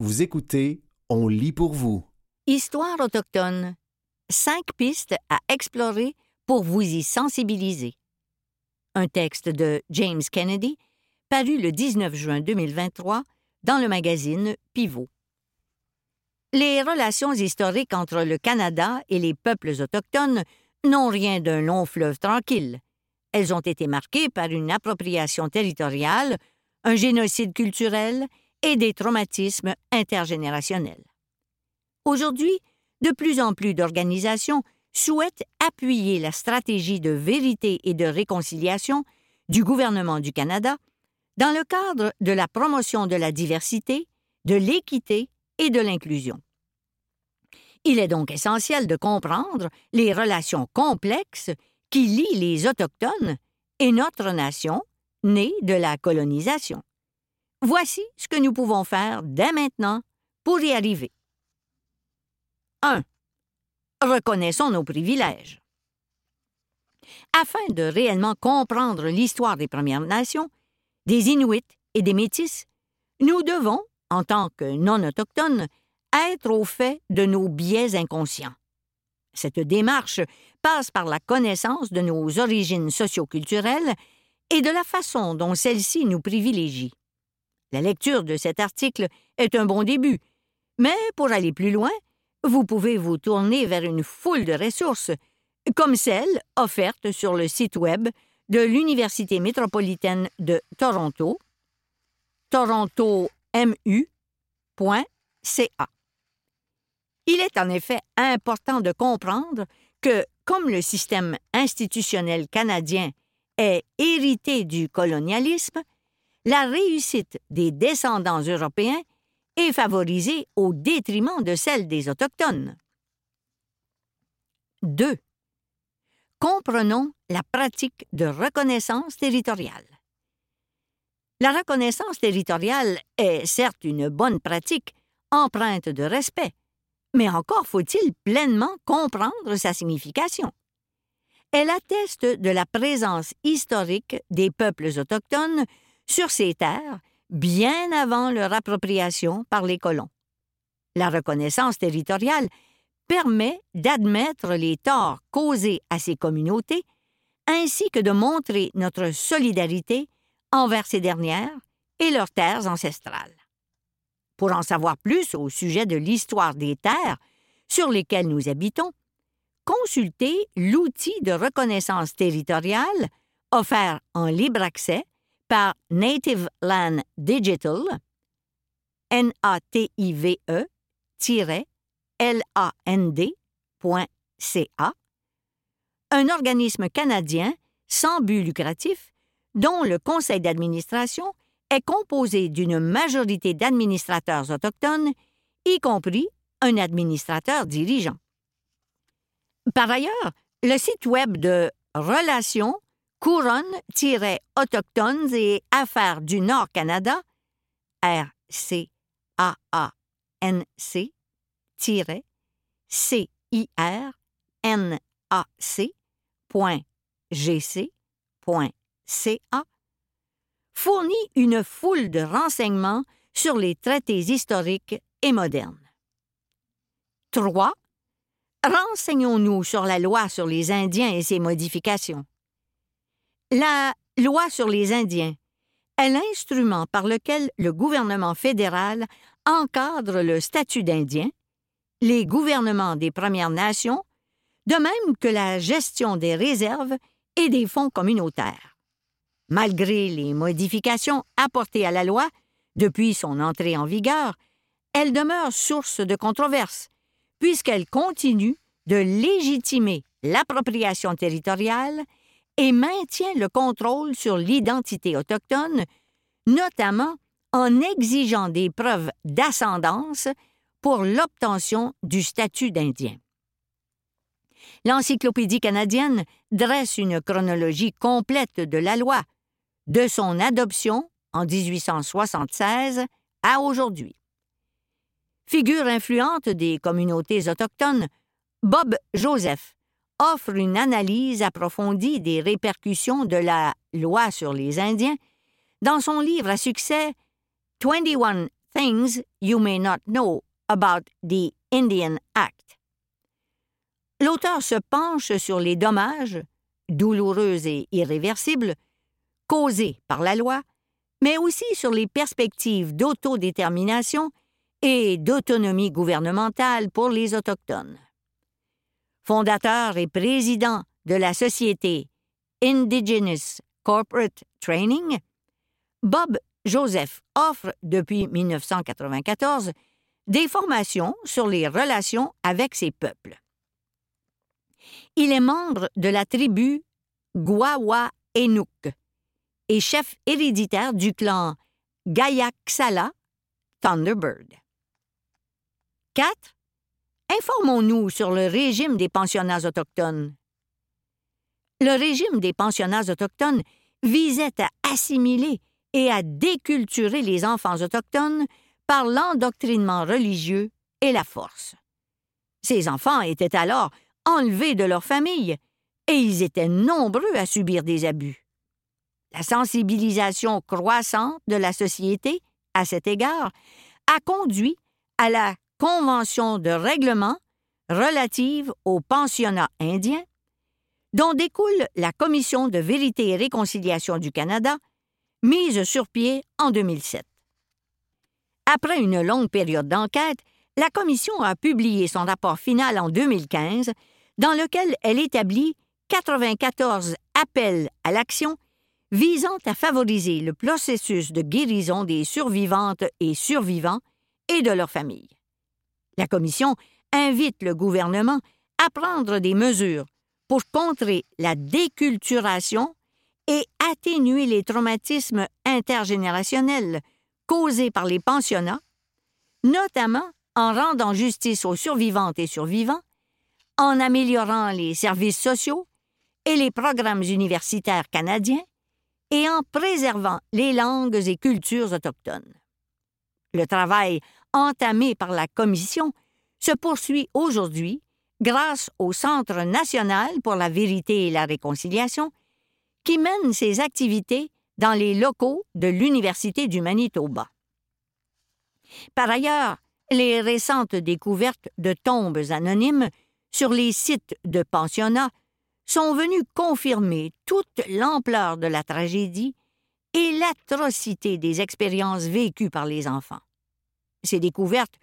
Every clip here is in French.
Vous écoutez On lit pour vous. Histoire autochtone. Cinq pistes à explorer pour vous y sensibiliser. Un texte de James Kennedy, paru le 19 juin 2023 dans le magazine Pivot. Les relations historiques entre le Canada et les peuples autochtones n'ont rien d'un long fleuve tranquille. Elles ont été marquées par une appropriation territoriale, un génocide culturel et des traumatismes intergénérationnels. Aujourd'hui, de plus en plus d'organisations souhaitent appuyer la stratégie de vérité et de réconciliation du gouvernement du Canada dans le cadre de la promotion de la diversité, de l'équité et de l'inclusion. Il est donc essentiel de comprendre les relations complexes qui lient les Autochtones et notre nation, née de la colonisation. Voici ce que nous pouvons faire dès maintenant pour y arriver. 1. Reconnaissons nos privilèges. Afin de réellement comprendre l'histoire des Premières Nations, des Inuits et des Métis, nous devons, en tant que non-autochtones, être au fait de nos biais inconscients. Cette démarche passe par la connaissance de nos origines socioculturelles et de la façon dont celles-ci nous privilégient. La lecture de cet article est un bon début, mais pour aller plus loin, vous pouvez vous tourner vers une foule de ressources, comme celles offertes sur le site Web de l'Université métropolitaine de Toronto, torontomu.ca. Il est en effet important de comprendre que, comme le système institutionnel canadien est hérité du colonialisme, la réussite des descendants européens est favorisée au détriment de celle des Autochtones. 2. Comprenons la pratique de reconnaissance territoriale. La reconnaissance territoriale est certes une bonne pratique, empreinte de respect, mais encore faut-il pleinement comprendre sa signification. Elle atteste de la présence historique des peuples autochtones sur ces terres bien avant leur appropriation par les colons. La reconnaissance territoriale permet d'admettre les torts causés à ces communautés ainsi que de montrer notre solidarité envers ces dernières et leurs terres ancestrales. Pour en savoir plus au sujet de l'histoire des terres sur lesquelles nous habitons, consultez l'outil de reconnaissance territoriale offert en libre accès par Native Land Digital, N-A-T-I-V-E-L-A-N-D.ca, un organisme canadien sans but lucratif dont le conseil d'administration est composé d'une majorité d'administrateurs autochtones, y compris un administrateur dirigeant. Par ailleurs, le site web de Relations couronne-autochtones et affaires du Nord Canada, RCAANC, CIRNAC.gc.ca, fournit une foule de renseignements sur les traités historiques et modernes. 3. Renseignons-nous sur la loi sur les Indiens et ses modifications. La loi sur les Indiens est l'instrument par lequel le gouvernement fédéral encadre le statut d'Indien, les gouvernements des Premières Nations, de même que la gestion des réserves et des fonds communautaires. Malgré les modifications apportées à la loi depuis son entrée en vigueur, elle demeure source de controverses, puisqu'elle continue de légitimer l'appropriation territoriale et maintient le contrôle sur l'identité autochtone, notamment en exigeant des preuves d'ascendance pour l'obtention du statut d'Indien. L'Encyclopédie canadienne dresse une chronologie complète de la loi, de son adoption en 1876 à aujourd'hui. Figure influente des communautés autochtones, Bob Joseph offre une analyse approfondie des répercussions de la loi sur les Indiens dans son livre à succès 21 Things You May Not Know About the Indian Act. L'auteur se penche sur les dommages, douloureux et irréversibles, causés par la loi, mais aussi sur les perspectives d'autodétermination et d'autonomie gouvernementale pour les Autochtones. Fondateur et président de la société Indigenous Corporate Training, Bob Joseph offre depuis 1994 des formations sur les relations avec ces peuples. Il est membre de la tribu Gwawa-Enuk et chef héréditaire du clan Gayaksala Thunderbird. 4. Informons-nous sur le régime des pensionnats autochtones. Le régime des pensionnats autochtones visait à assimiler et à déculturer les enfants autochtones par l'endoctrinement religieux et la force. Ces enfants étaient alors enlevés de leur famille et ils étaient nombreux à subir des abus. La sensibilisation croissante de la société à cet égard a conduit à la Convention de règlement relative aux pensionnats indiens, dont découle la Commission de vérité et réconciliation du Canada, mise sur pied en 2007. Après une longue période d'enquête, la Commission a publié son rapport final en 2015, dans lequel elle établit 94 appels à l'action visant à favoriser le processus de guérison des survivantes et survivants et de leurs familles. La Commission invite le gouvernement à prendre des mesures pour contrer la déculturation et atténuer les traumatismes intergénérationnels causés par les pensionnats, notamment en rendant justice aux survivantes et survivants, en améliorant les services sociaux et les programmes universitaires canadiens, et en préservant les langues et cultures autochtones. Le travail entamé par la Commission se poursuit aujourd'hui grâce au Centre national pour la vérité et la réconciliation, qui mène ses activités dans les locaux de l'Université du Manitoba. Par ailleurs, les récentes découvertes de tombes anonymes sur les sites de pensionnats sont venus confirmer toute l'ampleur de la tragédie et l'atrocité des expériences vécues par les enfants. Ces découvertes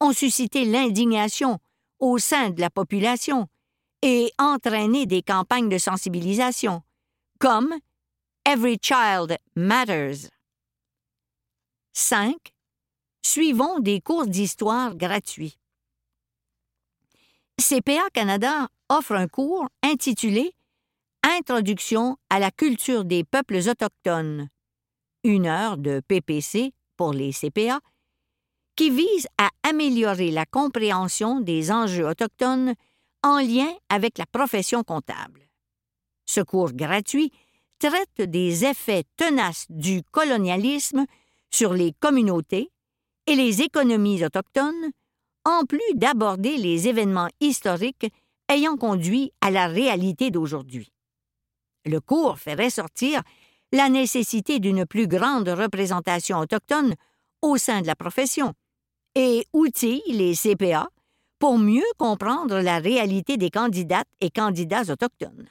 ont suscité l'indignation au sein de la population et entraîné des campagnes de sensibilisation, comme Every Child Matters. 5. Suivons des cours d'histoire gratuits. CPA Canada offre un cours intitulé Introduction à la culture des peuples autochtones, une heure de PPC pour les CPA, qui vise à améliorer la compréhension des enjeux autochtones en lien avec la profession comptable. Ce cours gratuit traite des effets tenaces du colonialisme sur les communautés et les économies autochtones en plus d'aborder les événements historiques ayant conduit à la réalité d'aujourd'hui. Le cours fait ressortir la nécessité d'une plus grande représentation autochtone au sein de la profession et outille les CPA pour mieux comprendre la réalité des candidates et candidats autochtones.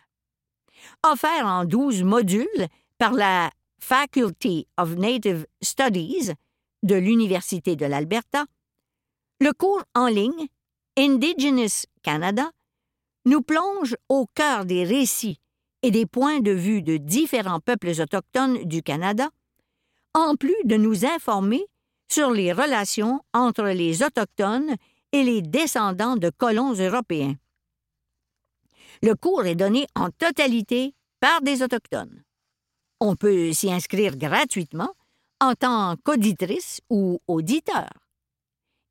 Offert en douze modules par la Faculty of Native Studies de l'Université de l'Alberta, le cours en ligne Indigenous Canada nous plonge au cœur des récits et des points de vue de différents peuples autochtones du Canada, en plus de nous informer sur les relations entre les Autochtones et les descendants de colons européens. Le cours est donné en totalité par des Autochtones. On peut s'y inscrire gratuitement en tant qu'auditrice ou auditeur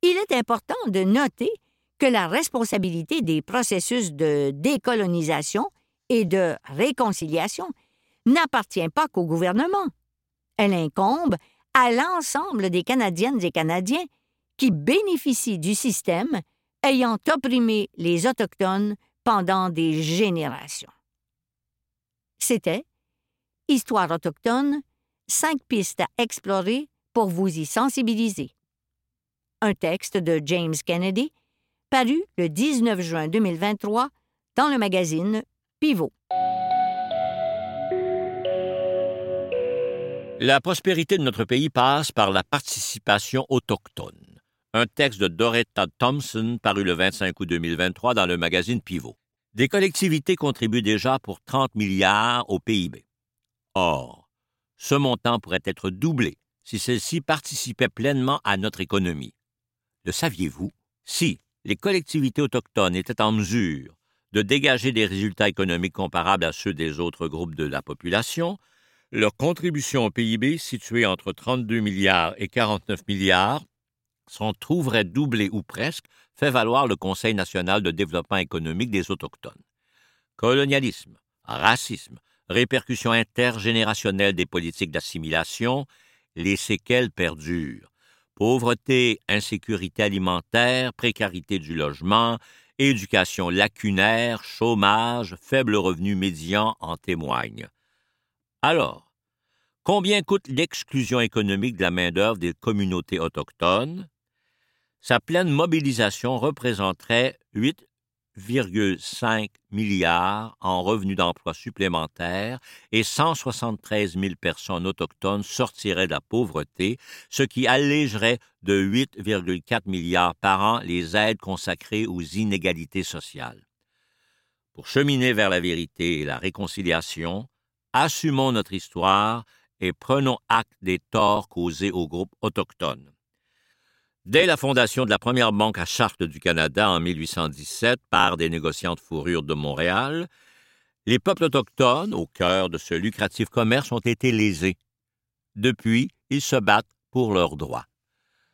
il est important de noter que la responsabilité des processus de décolonisation et de réconciliation n'appartient pas qu'au gouvernement. Elle incombe à l'ensemble des Canadiennes et Canadiens qui bénéficient du système ayant opprimé les Autochtones pendant des générations. C'était Histoire autochtone, cinq pistes à explorer pour vous y sensibiliser. un texte de James Kennedy, paru le 19 juin 2023 dans le magazine Pivot. La prospérité de notre pays passe par la participation autochtone. Un texte de Doretta Thompson paru le 25 août 2023 dans le magazine Pivot. Des collectivités contribuent déjà pour 30 milliards au PIB. Or, ce montant pourrait être doublé si celles-ci participaient pleinement à notre économie. Le saviez-vous? Si les collectivités autochtones étaient en mesure de dégager des résultats économiques comparables à ceux des autres groupes de la population, leur contribution au PIB, située entre 32 milliards et 49 milliards, s'en trouverait doublée ou presque, fait valoir le Conseil national de développement économique des Autochtones. Colonialisme, racisme, répercussions intergénérationnelles des politiques d'assimilation, les séquelles perdurent. Pauvreté, insécurité alimentaire, précarité du logement, éducation lacunaire, chômage, faible revenu médian en témoignent. Alors, combien coûte l'exclusion économique de la main-d'œuvre des communautés autochtones? Sa pleine mobilisation représenterait 8,5 milliards en revenus d'emploi supplémentaires et 173 000 personnes autochtones sortiraient de la pauvreté, ce qui allégerait de 8,4 milliards par an les aides consacrées aux inégalités sociales. Pour cheminer vers la vérité et la réconciliation, assumons notre histoire et prenons acte des torts causés aux groupes autochtones. Dès la fondation de la première banque à charte du Canada en 1817 par des négociants de fourrure de Montréal, les peuples autochtones, au cœur de ce lucratif commerce, ont été lésés. Depuis, ils se battent pour leurs droits.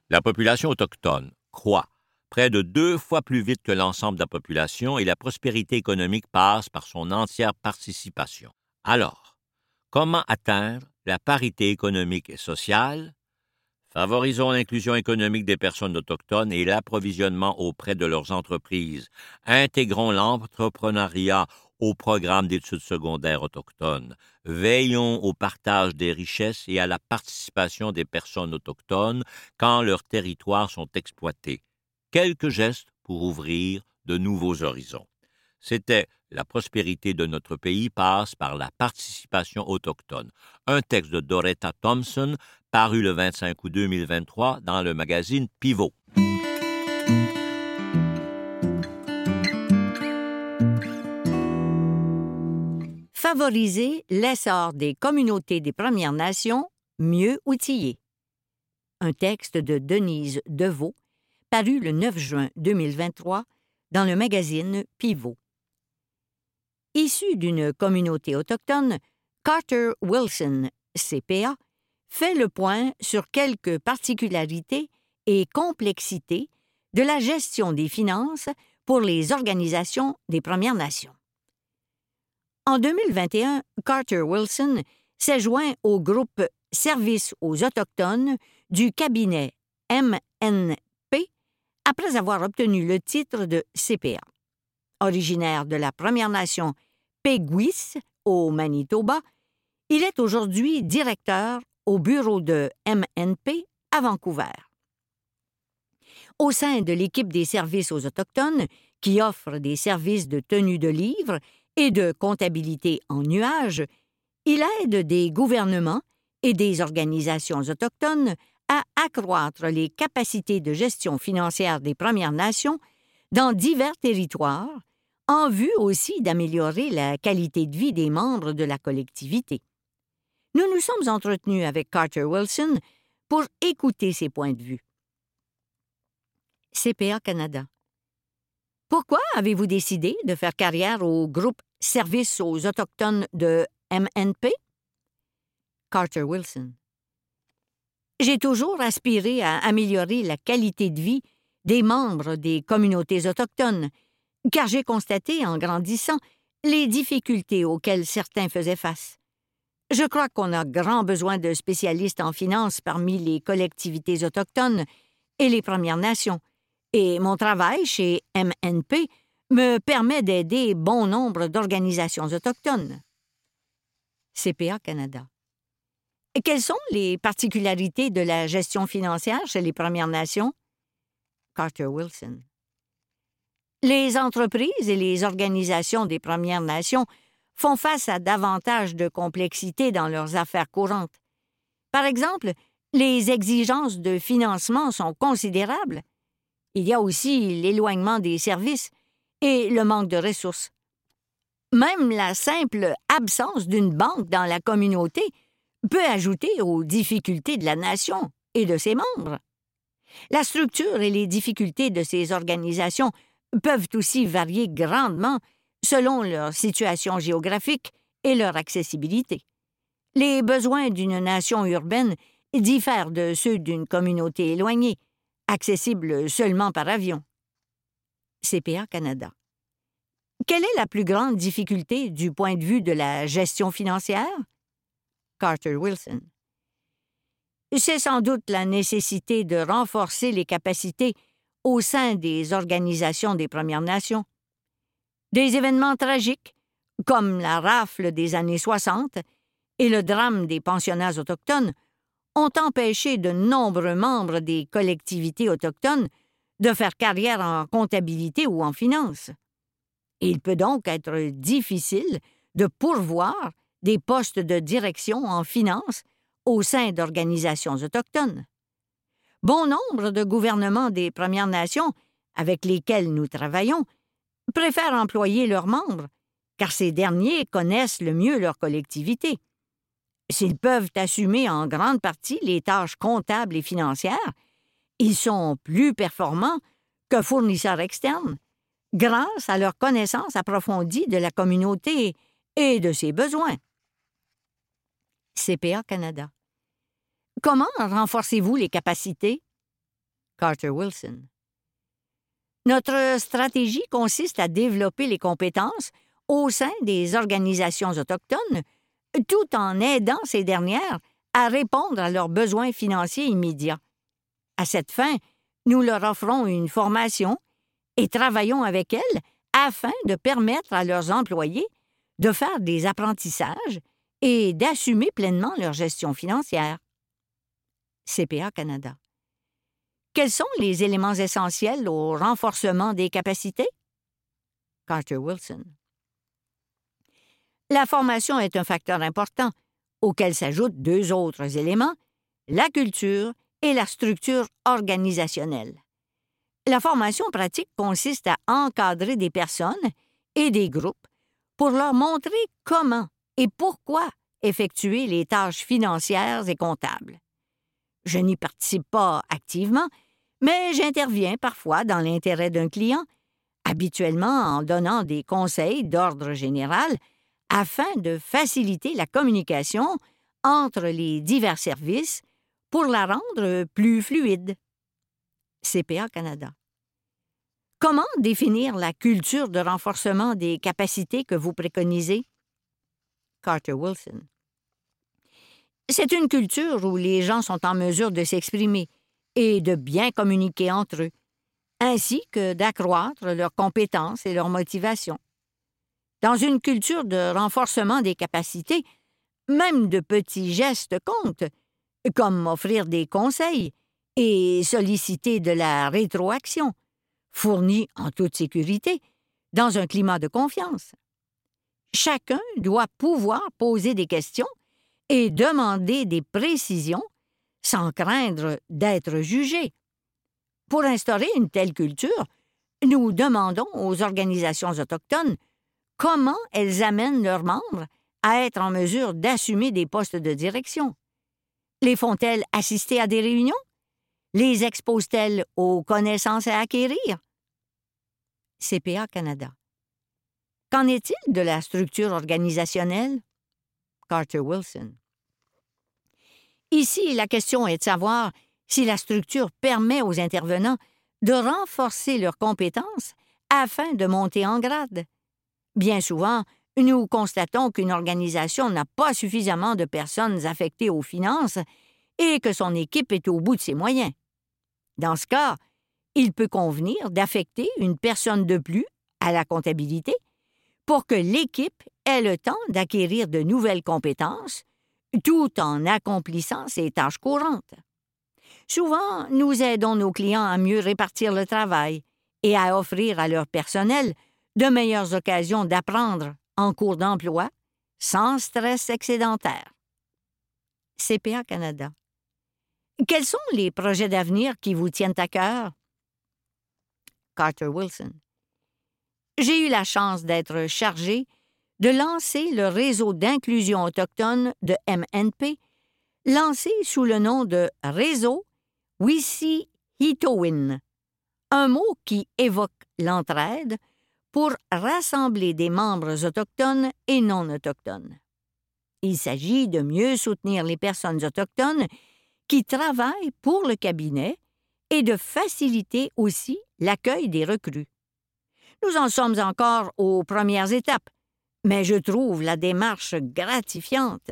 La population autochtone croît près de deux fois plus vite que l'ensemble de la population et la prospérité économique passe par son entière participation. Alors, comment atteindre la parité économique et sociale? Favorisons l'inclusion économique des personnes autochtones et l'approvisionnement auprès de leurs entreprises. Intégrons l'entrepreneuriat au programme d'études secondaires autochtones. Veillons au partage des richesses et à la participation des personnes autochtones quand leurs territoires sont exploités. Quelques gestes pour ouvrir de nouveaux horizons. C'était La prospérité de notre pays passe par la participation autochtone. Un texte de Doretta Thompson paru le 25 août 2023 dans le magazine Pivot. Favoriser l'essor des communautés des Premières Nations mieux outillées. Un texte de Denise Deveau, paru le 9 juin 2023 dans le magazine Pivot. Issu d'une communauté autochtone, Carter Wilson, CPA, fait le point sur quelques particularités et complexités de la gestion des finances pour les organisations des Premières Nations. En 2021, Carter Wilson s'est joint au groupe Service aux Autochtones du cabinet MNP après avoir obtenu le titre de CPA. Originaire de la Première Nation Peguis au Manitoba, il est aujourd'hui directeur au bureau de MNP à Vancouver. Au sein de l'équipe des services aux Autochtones, qui offre des services de tenue de livres et de comptabilité en nuage, il aide des gouvernements et des organisations autochtones à accroître les capacités de gestion financière des Premières Nations dans divers territoires, en vue aussi d'améliorer la qualité de vie des membres de la collectivité. Nous nous sommes entretenus avec Carter Wilson pour écouter ses points de vue. CPA Canada. Pourquoi avez-vous décidé de faire carrière au groupe Service aux Autochtones de MNP? Carter Wilson. J'ai toujours aspiré à améliorer la qualité de vie des membres des communautés autochtones, car j'ai constaté en grandissant les difficultés auxquelles certains faisaient face. Je crois qu'on a grand besoin de spécialistes en finance parmi les collectivités autochtones et les Premières Nations, et mon travail chez MNP me permet d'aider bon nombre d'organisations autochtones. CPA Canada. Quelles sont les particularités de la gestion financière chez les Premières Nations? Carter Wilson. Les entreprises et les organisations des Premières Nations font face à davantage de complexité dans leurs affaires courantes. Par exemple, les exigences de financement sont considérables. Il y a aussi l'éloignement des services et le manque de ressources. Même la simple absence d'une banque dans la communauté peut ajouter aux difficultés de la nation et de ses membres. La structure et les difficultés de ces organisations peuvent aussi varier grandement selon leur situation géographique et leur accessibilité. Les besoins d'une nation urbaine diffèrent de ceux d'une communauté éloignée, accessible seulement par avion. CPA Canada. Quelle est la plus grande difficulté du point de vue de la gestion financière? Carter Wilson. C'est sans doute la nécessité de renforcer les capacités au sein des organisations des Premières Nations. Des événements tragiques, comme la rafle des années 60 et le drame des pensionnats autochtones, ont empêché de nombreux membres des collectivités autochtones de faire carrière en comptabilité ou en finance. Il peut donc être difficile de pourvoir des postes de direction en finance au sein d'organisations autochtones. Bon nombre de gouvernements des Premières Nations avec lesquels nous travaillons préfèrent employer leurs membres, car ces derniers connaissent le mieux leur collectivité. S'ils peuvent assumer en grande partie les tâches comptables et financières, ils sont plus performants que fournisseurs externes, grâce à leur connaissance approfondie de la communauté et de ses besoins. CPA Canada. Comment renforcez-vous les capacités? Carter Wilson. Notre stratégie consiste à développer les compétences au sein des organisations autochtones tout en aidant ces dernières à répondre à leurs besoins financiers immédiats. À cette fin, nous leur offrons une formation et travaillons avec elles afin de permettre à leurs employés de faire des apprentissages et d'assumer pleinement leur gestion financière. CPA Canada. Quels sont les éléments essentiels au renforcement des capacités? Carter Wilson. La formation est un facteur important, auquel s'ajoutent deux autres éléments, la culture et la structure organisationnelle. La formation pratique consiste à encadrer des personnes et des groupes pour leur montrer comment et pourquoi effectuer les tâches financières et comptables. Je n'y participe pas activement, mais j'interviens parfois dans l'intérêt d'un client, habituellement en donnant des conseils d'ordre général afin de faciliter la communication entre les divers services pour la rendre plus fluide. CPA Canada. Comment définir la culture de renforcement des capacités que vous préconisez? Carter Wilson. C'est une culture où les gens sont en mesure de s'exprimer et de bien communiquer entre eux, ainsi que d'accroître leurs compétences et leurs motivations. Dans une culture de renforcement des capacités, même de petits gestes comptent, comme offrir des conseils et solliciter de la rétroaction, fournie en toute sécurité, dans un climat de confiance. Chacun doit pouvoir poser des questions et demander des précisions sans craindre d'être jugé. Pour instaurer une telle culture, nous demandons aux organisations autochtones comment elles amènent leurs membres à être en mesure d'assumer des postes de direction. Les font-elles assister à des réunions? Les exposent-elles aux connaissances à acquérir? CPA Canada. Qu'en est-il de la structure organisationnelle? Carter Wilson. Ici, la question est de savoir si la structure permet aux intervenants de renforcer leurs compétences afin de monter en grade. Bien souvent, nous constatons qu'une organisation n'a pas suffisamment de personnes affectées aux finances et que son équipe est au bout de ses moyens. Dans ce cas, il peut convenir d'affecter une personne de plus à la comptabilité pour que l'équipe ait le temps d'acquérir de nouvelles compétences tout en accomplissant ses tâches courantes. Souvent, nous aidons nos clients à mieux répartir le travail et à offrir à leur personnel de meilleures occasions d'apprendre en cours d'emploi sans stress excédentaire. CPA Canada. Quels sont les projets d'avenir qui vous tiennent à cœur? Carter Wilson. J'ai eu la chance d'être chargé de lancer le réseau d'inclusion autochtone de MNP, lancé sous le nom de Réseau Wisi Hitowin, un mot qui évoque l'entraide pour rassembler des membres autochtones et non autochtones. Il s'agit de mieux soutenir les personnes autochtones qui travaillent pour le cabinet et de faciliter aussi l'accueil des recrues. Nous en sommes encore aux premières étapes, mais je trouve la démarche gratifiante.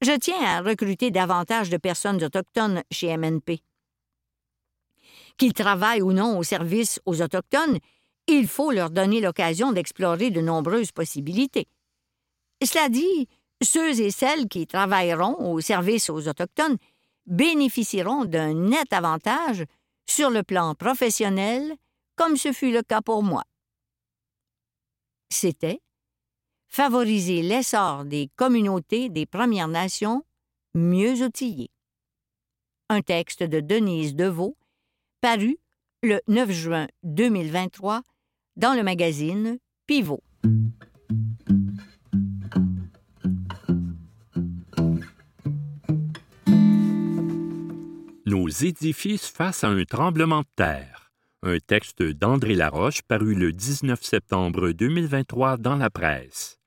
Je tiens à recruter davantage de personnes autochtones chez MNP. Qu'ils travaillent ou non au service aux Autochtones, il faut leur donner l'occasion d'explorer de nombreuses possibilités. Cela dit, ceux et celles qui travailleront au service aux Autochtones bénéficieront d'un net avantage sur le plan professionnel, comme ce fut le cas pour moi. C'était favoriser l'essor des communautés des Premières Nations mieux outillées. Un texte de Denise Deveau, paru le 9 juin 2023 dans le magazine Pivot. Nos édifices face à un tremblement de terre. Un texte d'André Laroche paru le 19 septembre 2023 dans la presse.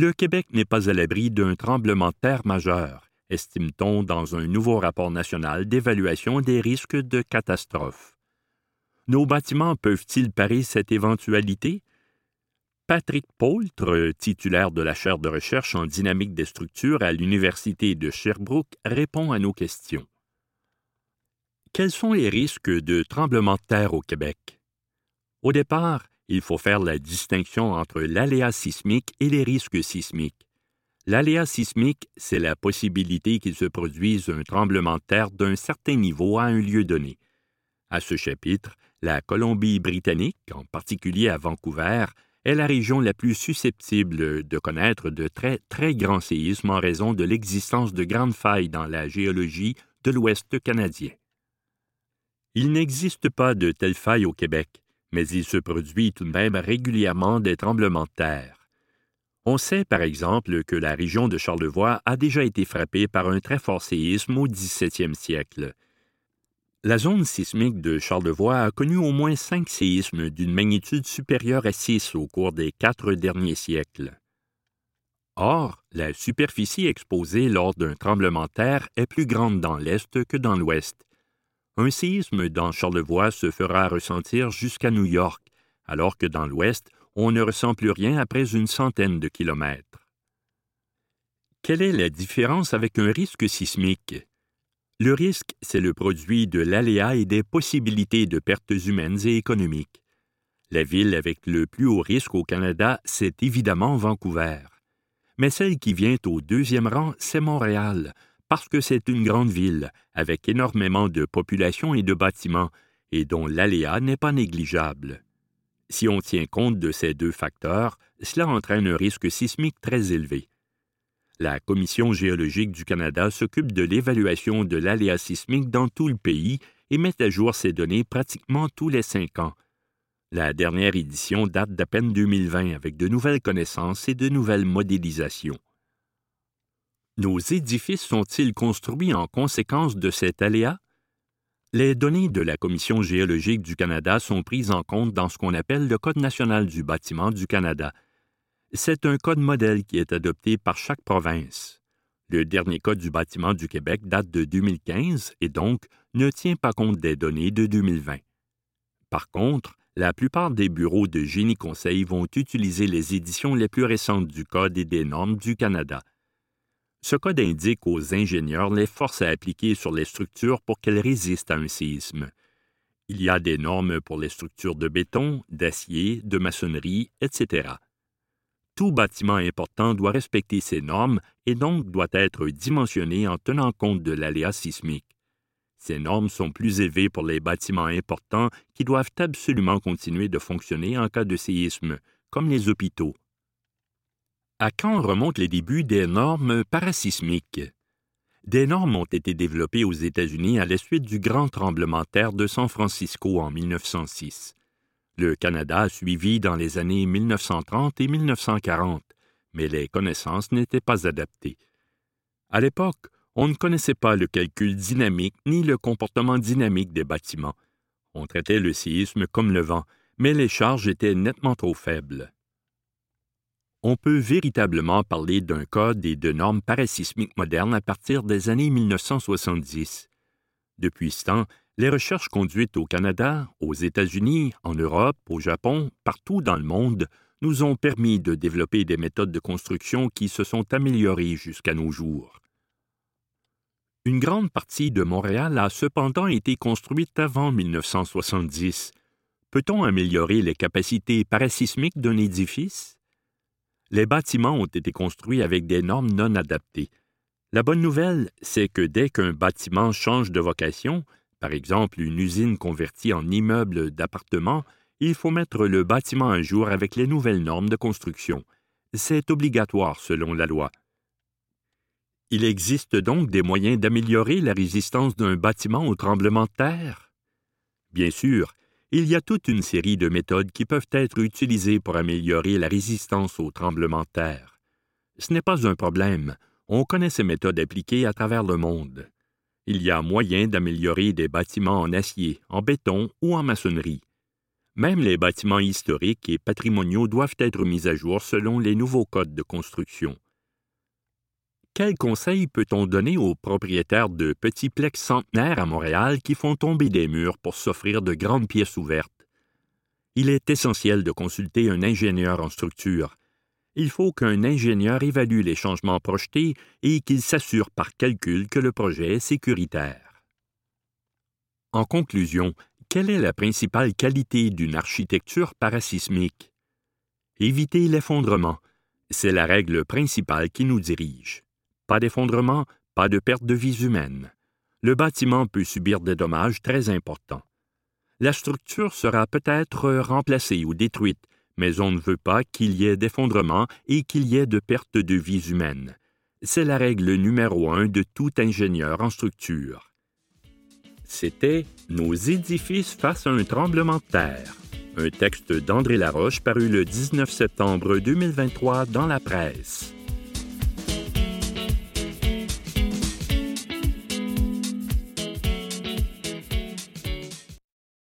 Le Québec n'est pas à l'abri d'un tremblement de terre majeur, estime-t-on dans un nouveau rapport national d'évaluation des risques de catastrophe. Nos bâtiments peuvent-ils parer cette éventualité? Patrick Poultre, titulaire de la chaire de recherche en dynamique des structures à l'Université de Sherbrooke, répond à nos questions. Quels sont les risques de tremblement de terre au Québec? Au départ, il faut faire la distinction entre l'aléa sismique et les risques sismiques. L'aléa sismique, c'est la possibilité qu'il se produise un tremblement de terre d'un certain niveau à un lieu donné. À ce chapitre, la Colombie-Britannique, en particulier à Vancouver, est la région la plus susceptible de connaître de très très grands séismes en raison de l'existence de grandes failles dans la géologie de l'Ouest canadien. Il n'existe pas de telles failles au Québec, mais il se produit tout de même régulièrement des tremblements de terre. On sait par exemple que la région de Charlevoix a déjà été frappée par un très fort séisme au XVIIe siècle. La zone sismique de Charlevoix a connu au moins cinq séismes d'une magnitude supérieure à six au cours des quatre derniers siècles. Or, la superficie exposée lors d'un tremblement de terre est plus grande dans l'Est que dans l'Ouest, un séisme dans Charlevoix se fera ressentir jusqu'à New York, alors que dans l'Ouest, on ne ressent plus rien après une centaine de kilomètres. Quelle est la différence avec un risque sismique? Le risque, c'est le produit de l'aléa et des possibilités de pertes humaines et économiques. La ville avec le plus haut risque au Canada, c'est évidemment Vancouver. Mais celle qui vient au deuxième rang, c'est Montréal, parce que c'est une grande ville, avec énormément de population et de bâtiments, et dont l'aléa n'est pas négligeable. Si on tient compte de ces deux facteurs, cela entraîne un risque sismique très élevé. La Commission géologique du Canada s'occupe de l'évaluation de l'aléa sismique dans tout le pays et met à jour ces données pratiquement tous les cinq ans. La dernière édition date d'à peine 2020 avec de nouvelles connaissances et de nouvelles modélisations. Nos édifices sont-ils construits en conséquence de cet aléa? Les données de la Commission géologique du Canada sont prises en compte dans ce qu'on appelle le Code national du bâtiment du Canada. C'est un code modèle qui est adopté par chaque province. Le dernier Code du bâtiment du Québec date de 2015 et donc ne tient pas compte des données de 2020. Par contre, la plupart des bureaux de génie conseil vont utiliser les éditions les plus récentes du Code et des normes du Canada. Ce code indique aux ingénieurs les forces à appliquer sur les structures pour qu'elles résistent à un séisme. Il y a des normes pour les structures de béton, d'acier, de maçonnerie, etc. Tout bâtiment important doit respecter ces normes et donc doit être dimensionné en tenant compte de l'aléa sismique. Ces normes sont plus élevées pour les bâtiments importants qui doivent absolument continuer de fonctionner en cas de séisme, comme les hôpitaux. À quand remontent les débuts des normes parasismiques? Des normes ont été développées aux États-Unis à la suite du grand tremblement de terre de San Francisco en 1906. Le Canada a suivi dans les années 1930 et 1940, mais les connaissances n'étaient pas adaptées. À l'époque, on ne connaissait pas le calcul dynamique ni le comportement dynamique des bâtiments. On traitait le séisme comme le vent, mais les charges étaient nettement trop faibles. On peut véritablement parler d'un code et de normes parasismiques modernes à partir des années 1970. Depuis ce temps, les recherches conduites au Canada, aux États-Unis, en Europe, au Japon, partout dans le monde, nous ont permis de développer des méthodes de construction qui se sont améliorées jusqu'à nos jours. Une grande partie de Montréal a cependant été construite avant 1970. Peut-on améliorer les capacités parasismiques d'un édifice? Les bâtiments ont été construits avec des normes non adaptées. La bonne nouvelle, c'est que dès qu'un bâtiment change de vocation, par exemple une usine convertie en immeuble d'appartements, il faut mettre le bâtiment à jour avec les nouvelles normes de construction. C'est obligatoire selon la loi. Il existe donc des moyens d'améliorer la résistance d'un bâtiment au tremblement de terre? Bien sûr, il y a toute une série de méthodes qui peuvent être utilisées pour améliorer la résistance au tremblement de terre. Ce n'est pas un problème, on connaît ces méthodes appliquées à travers le monde. Il y a moyen d'améliorer des bâtiments en acier, en béton ou en maçonnerie. Même les bâtiments historiques et patrimoniaux doivent être mis à jour selon les nouveaux codes de construction. Quels conseils peut-on donner aux propriétaires de petits plex centenaires à Montréal qui font tomber des murs pour s'offrir de grandes pièces ouvertes? Il est essentiel de consulter un ingénieur en structure. Il faut qu'un ingénieur évalue les changements projetés et qu'il s'assure par calcul que le projet est sécuritaire. En conclusion, quelle est la principale qualité d'une architecture parasismique? Éviter l'effondrement. C'est la règle principale qui nous dirige. Pas d'effondrement, pas de perte de vies humaines. Le bâtiment peut subir des dommages très importants. La structure sera peut-être remplacée ou détruite, mais on ne veut pas qu'il y ait d'effondrement et qu'il y ait de perte de vies humaines. C'est la règle numéro un de tout ingénieur en structure. C'était Nos édifices face à un tremblement de terre, un texte d'André Laroche paru le 19 septembre 2023 dans la presse.